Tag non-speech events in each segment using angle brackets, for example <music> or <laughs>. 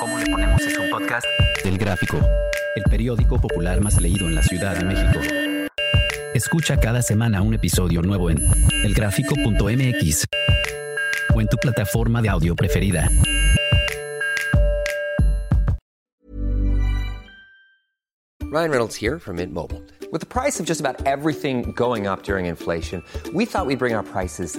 ¿Cómo le ponemos es un podcast? Del Gráfico, el periódico popular más leído en la Ciudad de México. Escucha cada semana un episodio nuevo en elgráfico.mx o en tu plataforma de audio preferida. Ryan Reynolds here from Mint Mobile. With the price of just about everything going up during inflation, we thought we'd bring our prices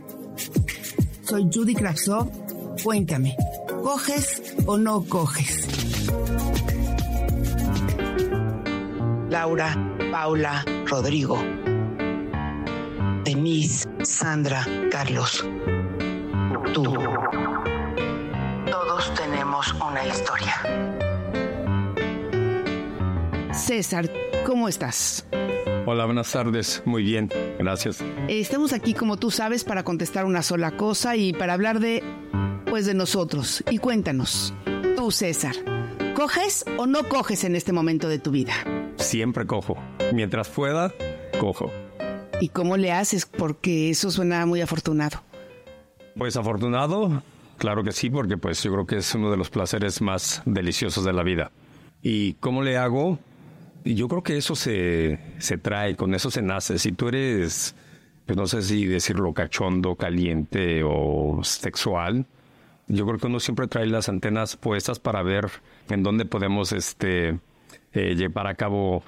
Soy Judy Kravtsov. Cuéntame, ¿coges o no coges? Laura, Paula, Rodrigo, Denise, Sandra, Carlos, tú. Todos tenemos una historia. César, ¿cómo estás? Hola, buenas tardes. Muy bien, gracias. Estamos aquí, como tú sabes, para contestar una sola cosa y para hablar de, pues, de nosotros. Y cuéntanos, tú, César, ¿coges o no coges en este momento de tu vida? Siempre cojo. Mientras pueda, cojo. ¿Y cómo le haces? Porque eso suena muy afortunado. Pues afortunado, claro que sí, porque pues yo creo que es uno de los placeres más deliciosos de la vida. ¿Y cómo le hago? Yo creo que eso se, se trae, con eso se nace. Si tú eres, pues no sé si decirlo cachondo, caliente o sexual, yo creo que uno siempre trae las antenas puestas para ver en dónde podemos este, eh, llevar a cabo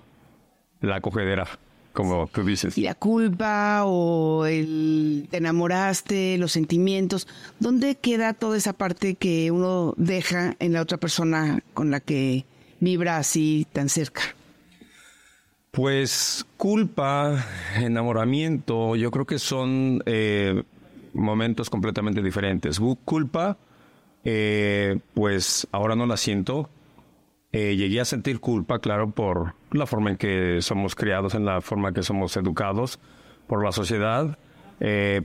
la cogedera, como tú dices. Y la culpa o el te enamoraste, los sentimientos, ¿dónde queda toda esa parte que uno deja en la otra persona con la que vibra así tan cerca? Pues culpa, enamoramiento, yo creo que son eh, momentos completamente diferentes. Culpa, eh, pues ahora no la siento. Eh, llegué a sentir culpa, claro, por la forma en que somos criados, en la forma en que somos educados, por la sociedad.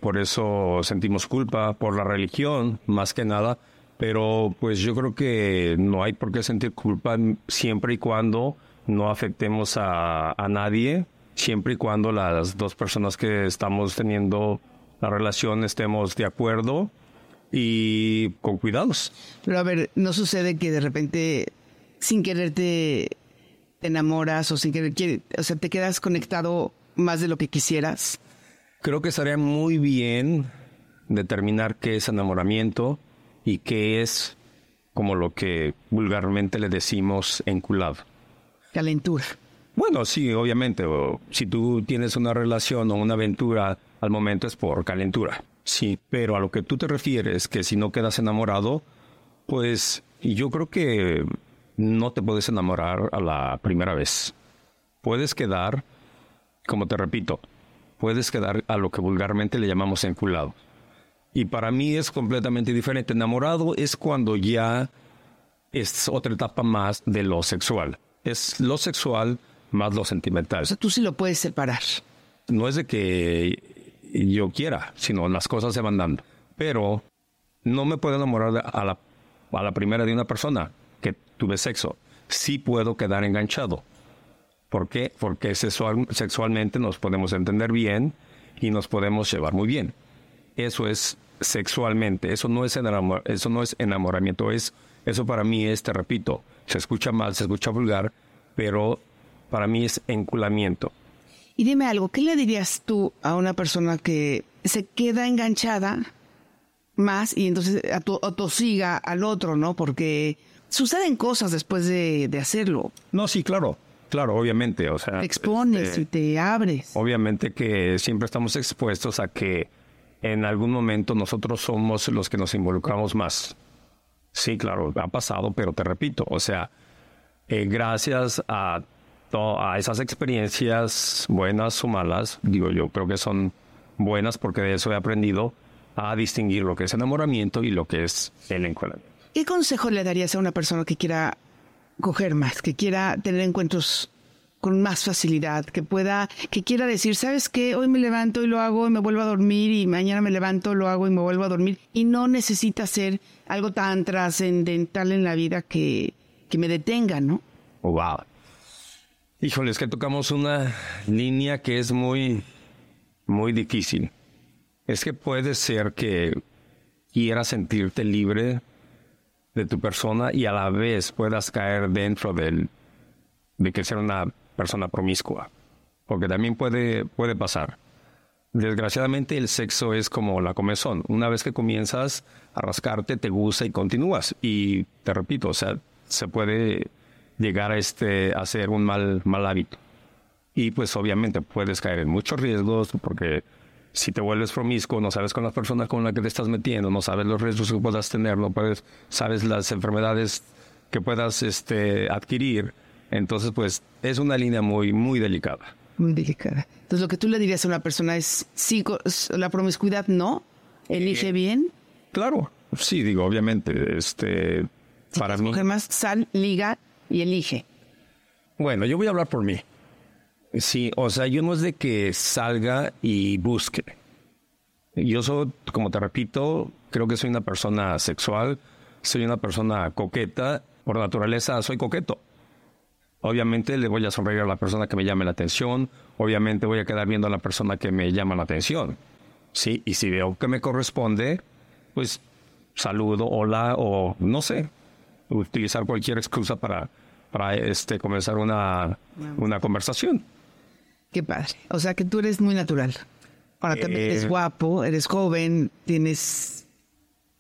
Por eso sentimos culpa, por la religión, más que nada. Pero pues yo creo que no hay por qué sentir culpa siempre y cuando no afectemos a, a nadie, siempre y cuando las dos personas que estamos teniendo la relación estemos de acuerdo y con cuidados. Pero a ver, ¿no sucede que de repente sin querer te, te enamoras o sin querer, quiere- o sea, te quedas conectado más de lo que quisieras? Creo que estaría muy bien determinar qué es enamoramiento y qué es como lo que vulgarmente le decimos enculado. Calentura. Bueno, sí, obviamente. si tú tienes una relación o una aventura, al momento es por calentura. Sí, pero a lo que tú te refieres, que si no quedas enamorado, pues yo creo que no te puedes enamorar a la primera vez. Puedes quedar, como te repito, puedes quedar a lo que vulgarmente le llamamos enculado. Y para mí es completamente diferente. Enamorado es cuando ya es otra etapa más de lo sexual. Es lo sexual más lo sentimental. O sea, tú sí lo puedes separar. No es de que yo quiera, sino las cosas se van dando. Pero no me puedo enamorar de- a la, a la primera de una persona que tuve sexo. Sí puedo quedar enganchado. ¿Por qué? Porque sexual- sexualmente nos podemos entender bien y nos podemos llevar muy bien. Eso es sexualmente, eso no es, enamor- eso no es enamoramiento, es, eso para mí es, te repito, se escucha mal, se escucha vulgar, pero para mí es enculamiento. Y dime algo, ¿qué le dirías tú a una persona que se queda enganchada más y entonces ato- atosiga al otro, ¿no? Porque suceden cosas después de, de hacerlo. No, sí, claro, claro, obviamente, o sea, Te expones este, y te abres. obviamente que siempre estamos expuestos a que en algún momento nosotros somos los que nos involucramos más. Sí, claro, ha pasado, pero te repito, o sea, eh, gracias a, a esas experiencias, buenas o malas, digo yo, creo que son buenas porque de eso he aprendido a distinguir lo que es enamoramiento y lo que es el encuadramiento. ¿Qué consejo le darías a una persona que quiera coger más, que quiera tener encuentros con más facilidad, que pueda, que quiera decir, ¿sabes qué? Hoy me levanto y lo hago y me vuelvo a dormir y mañana me levanto, lo hago y me vuelvo a dormir y no necesita ser algo tan trascendental en la vida que, que me detenga, ¿no? Oh, wow. Híjole, es que tocamos una línea que es muy, muy difícil. Es que puede ser que quieras sentirte libre de tu persona y a la vez puedas caer dentro del, de que ser una persona promiscua. Porque también puede, puede pasar. Desgraciadamente el sexo es como la comezón. Una vez que comienzas a rascarte, te gusta y continúas. Y te repito, o sea, se puede llegar a, este, a ser un mal, mal hábito. Y pues obviamente puedes caer en muchos riesgos porque si te vuelves promiscuo, no sabes con las personas con las que te estás metiendo, no sabes los riesgos que puedas tener, no puedes, sabes las enfermedades que puedas este, adquirir entonces, pues es una línea muy, muy delicada. Muy delicada. Entonces, lo que tú le dirías a una persona es, sí, la promiscuidad no, elige eh, bien. Claro, sí, digo, obviamente, este, para mí... más, sal, liga y elige. Bueno, yo voy a hablar por mí. Sí, o sea, yo no es de que salga y busque. Yo soy, como te repito, creo que soy una persona sexual, soy una persona coqueta, por naturaleza soy coqueto. Obviamente le voy a sonreír a la persona que me llame la atención, obviamente voy a quedar viendo a la persona que me llama la atención. Sí, y si veo que me corresponde, pues saludo, hola o no sé, utilizar cualquier excusa para, para este, comenzar una, una conversación. Qué padre. O sea que tú eres muy natural. Ahora también eres eh, guapo, eres joven, tienes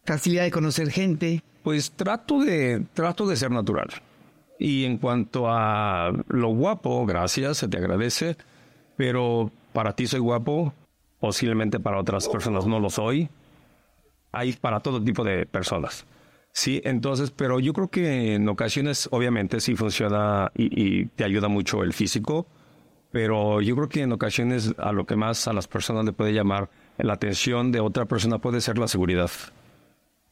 facilidad de conocer gente. Pues trato de, trato de ser natural. Y en cuanto a lo guapo, gracias, se te agradece, pero para ti soy guapo, posiblemente para otras personas no lo soy. Hay para todo tipo de personas. Sí, entonces, pero yo creo que en ocasiones, obviamente, sí funciona y, te ayuda mucho el físico, pero yo creo que en ocasiones a lo que más a las personas le puede llamar la atención de otra persona puede ser la seguridad.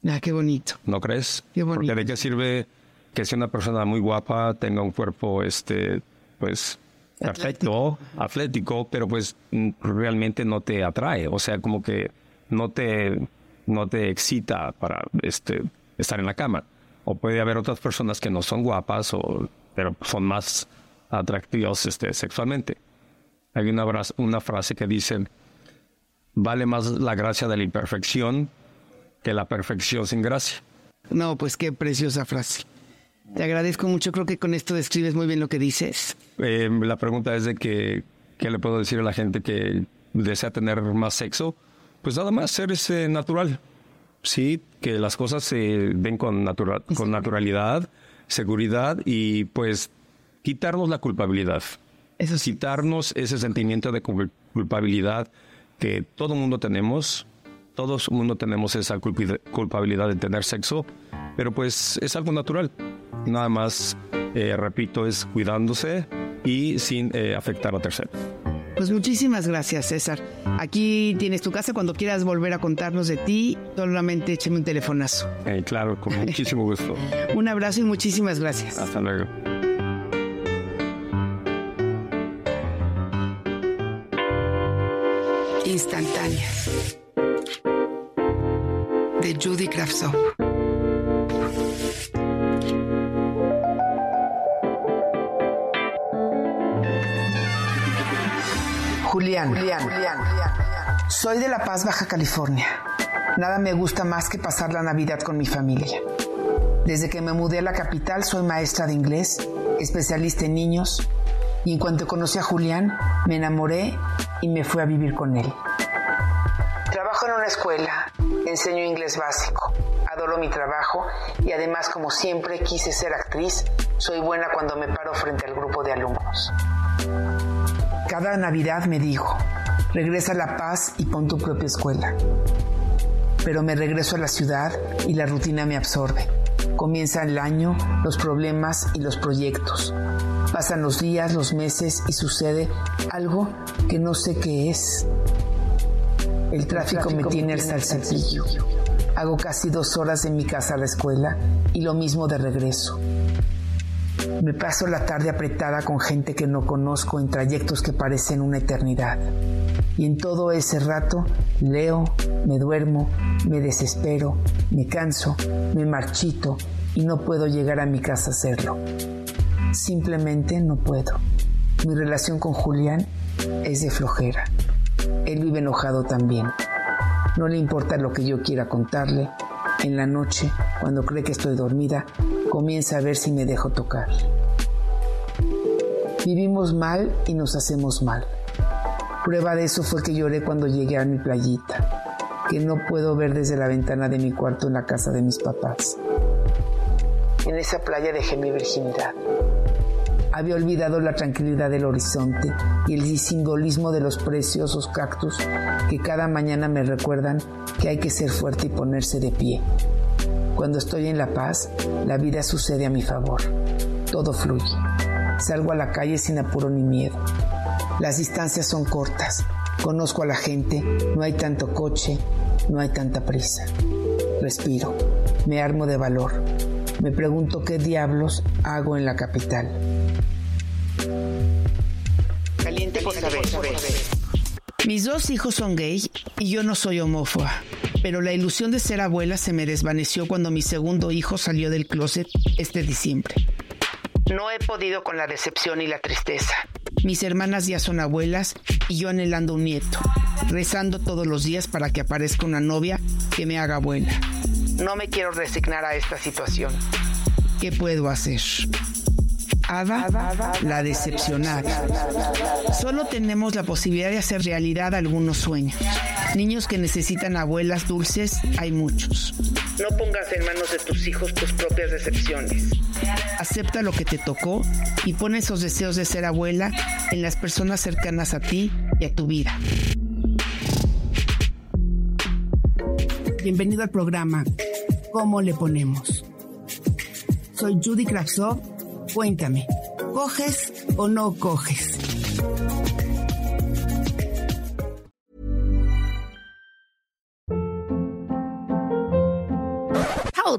Ah, qué bonito. ¿No crees? Qué bonito. Porque de qué sirve que sea una persona muy guapa, tenga un cuerpo, este, pues, perfecto, atlético, pero pues realmente no te atrae, o sea, como que no te, no te excita para este, estar en la cama. O puede haber otras personas que no son guapas, o, pero son más atractivos este, sexualmente. Hay una, una frase que dice, vale más la gracia de la imperfección que la perfección sin gracia. No, pues qué preciosa frase. Te agradezco mucho, creo que con esto describes muy bien lo que dices. Eh, la pregunta es de que, ¿qué le puedo decir a la gente que desea tener más sexo? Pues nada más ser ese natural. Sí, que las cosas se den con, natural, con naturalidad, seguridad y pues quitarnos la culpabilidad. Eso Quitarnos ese sentimiento de culpabilidad que todo mundo tenemos. Todo el mundo tenemos esa culpabilidad de tener sexo, pero pues es algo natural. Nada más, eh, repito, es cuidándose y sin eh, afectar a terceros. Pues muchísimas gracias, César. Aquí tienes tu casa cuando quieras volver a contarnos de ti. Solamente écheme un telefonazo. Eh, claro, con muchísimo <laughs> gusto. un abrazo y muchísimas gracias. Hasta luego. Instantánea. De Judy Kravtsov. Julián. Julián. Soy de La Paz, Baja California. Nada me gusta más que pasar la Navidad con mi familia. Desde que me mudé a la capital soy maestra de inglés, especialista en niños, y en cuanto conocí a Julián, me enamoré y me fui a vivir con él. Trabajo en una escuela, enseño inglés básico, adoro mi trabajo y además como siempre quise ser actriz, soy buena cuando me paro frente al grupo de alumnos. Cada Navidad me dijo, regresa a La Paz y pon tu propia escuela. Pero me regreso a la ciudad y la rutina me absorbe. Comienza el año, los problemas y los proyectos. Pasan los días, los meses y sucede algo que no sé qué es. El tráfico, me tiene hasta el cepillo. Hago casi dos horas de mi casa a la escuela y lo mismo de regreso. Me paso la tarde apretada con gente que no conozco en trayectos que parecen una eternidad. Y en todo ese rato leo, me duermo, me desespero, me canso, me marchito y no puedo llegar a mi casa a hacerlo. Simplemente no puedo. Mi relación con Julián es de flojera. Él vive enojado también. No le importa lo que yo quiera contarle. En la noche, cuando cree que estoy dormida, comienza a ver si me dejo tocar. Vivimos mal y nos hacemos mal. Prueba de eso fue que lloré cuando llegué a mi playita, que no puedo ver desde la ventana de mi cuarto en la casa de mis papás. En esa playa dejé mi virginidad. Había olvidado la tranquilidad del horizonte y el simbolismo de los preciosos cactus que cada mañana me recuerdan que hay que ser fuerte y ponerse de pie. Cuando estoy en La Paz, la vida sucede a mi favor. Todo fluye. Salgo a la calle sin apuro ni miedo. Las distancias son cortas. Conozco a la gente, no hay tanto coche, no hay tanta prisa. Respiro, me armo de valor. Me pregunto qué diablos hago en la capital. Caliente por saber. Mis dos hijos son gay y yo no soy homófoba, pero la ilusión de ser abuela se me desvaneció cuando mi segundo hijo salió del closet este diciembre. No he podido con la decepción y la tristeza. Mis hermanas ya son abuelas y yo anhelando un nieto, rezando todos los días para que aparezca una novia que me haga abuela. No me quiero resignar a esta situación. ¿Qué puedo hacer? Ada, la decepcionada. Solo tenemos la posibilidad de hacer realidad algunos sueños. Niños que necesitan abuelas dulces, hay muchos. No pongas en manos de tus hijos tus propias decepciones. Acepta lo que te tocó y pon esos deseos de ser abuela en las personas cercanas a ti y a tu vida. Bienvenido al programa ¿Cómo le ponemos? Soy Judy Kravsov. Cuéntame, ¿coges o no coges?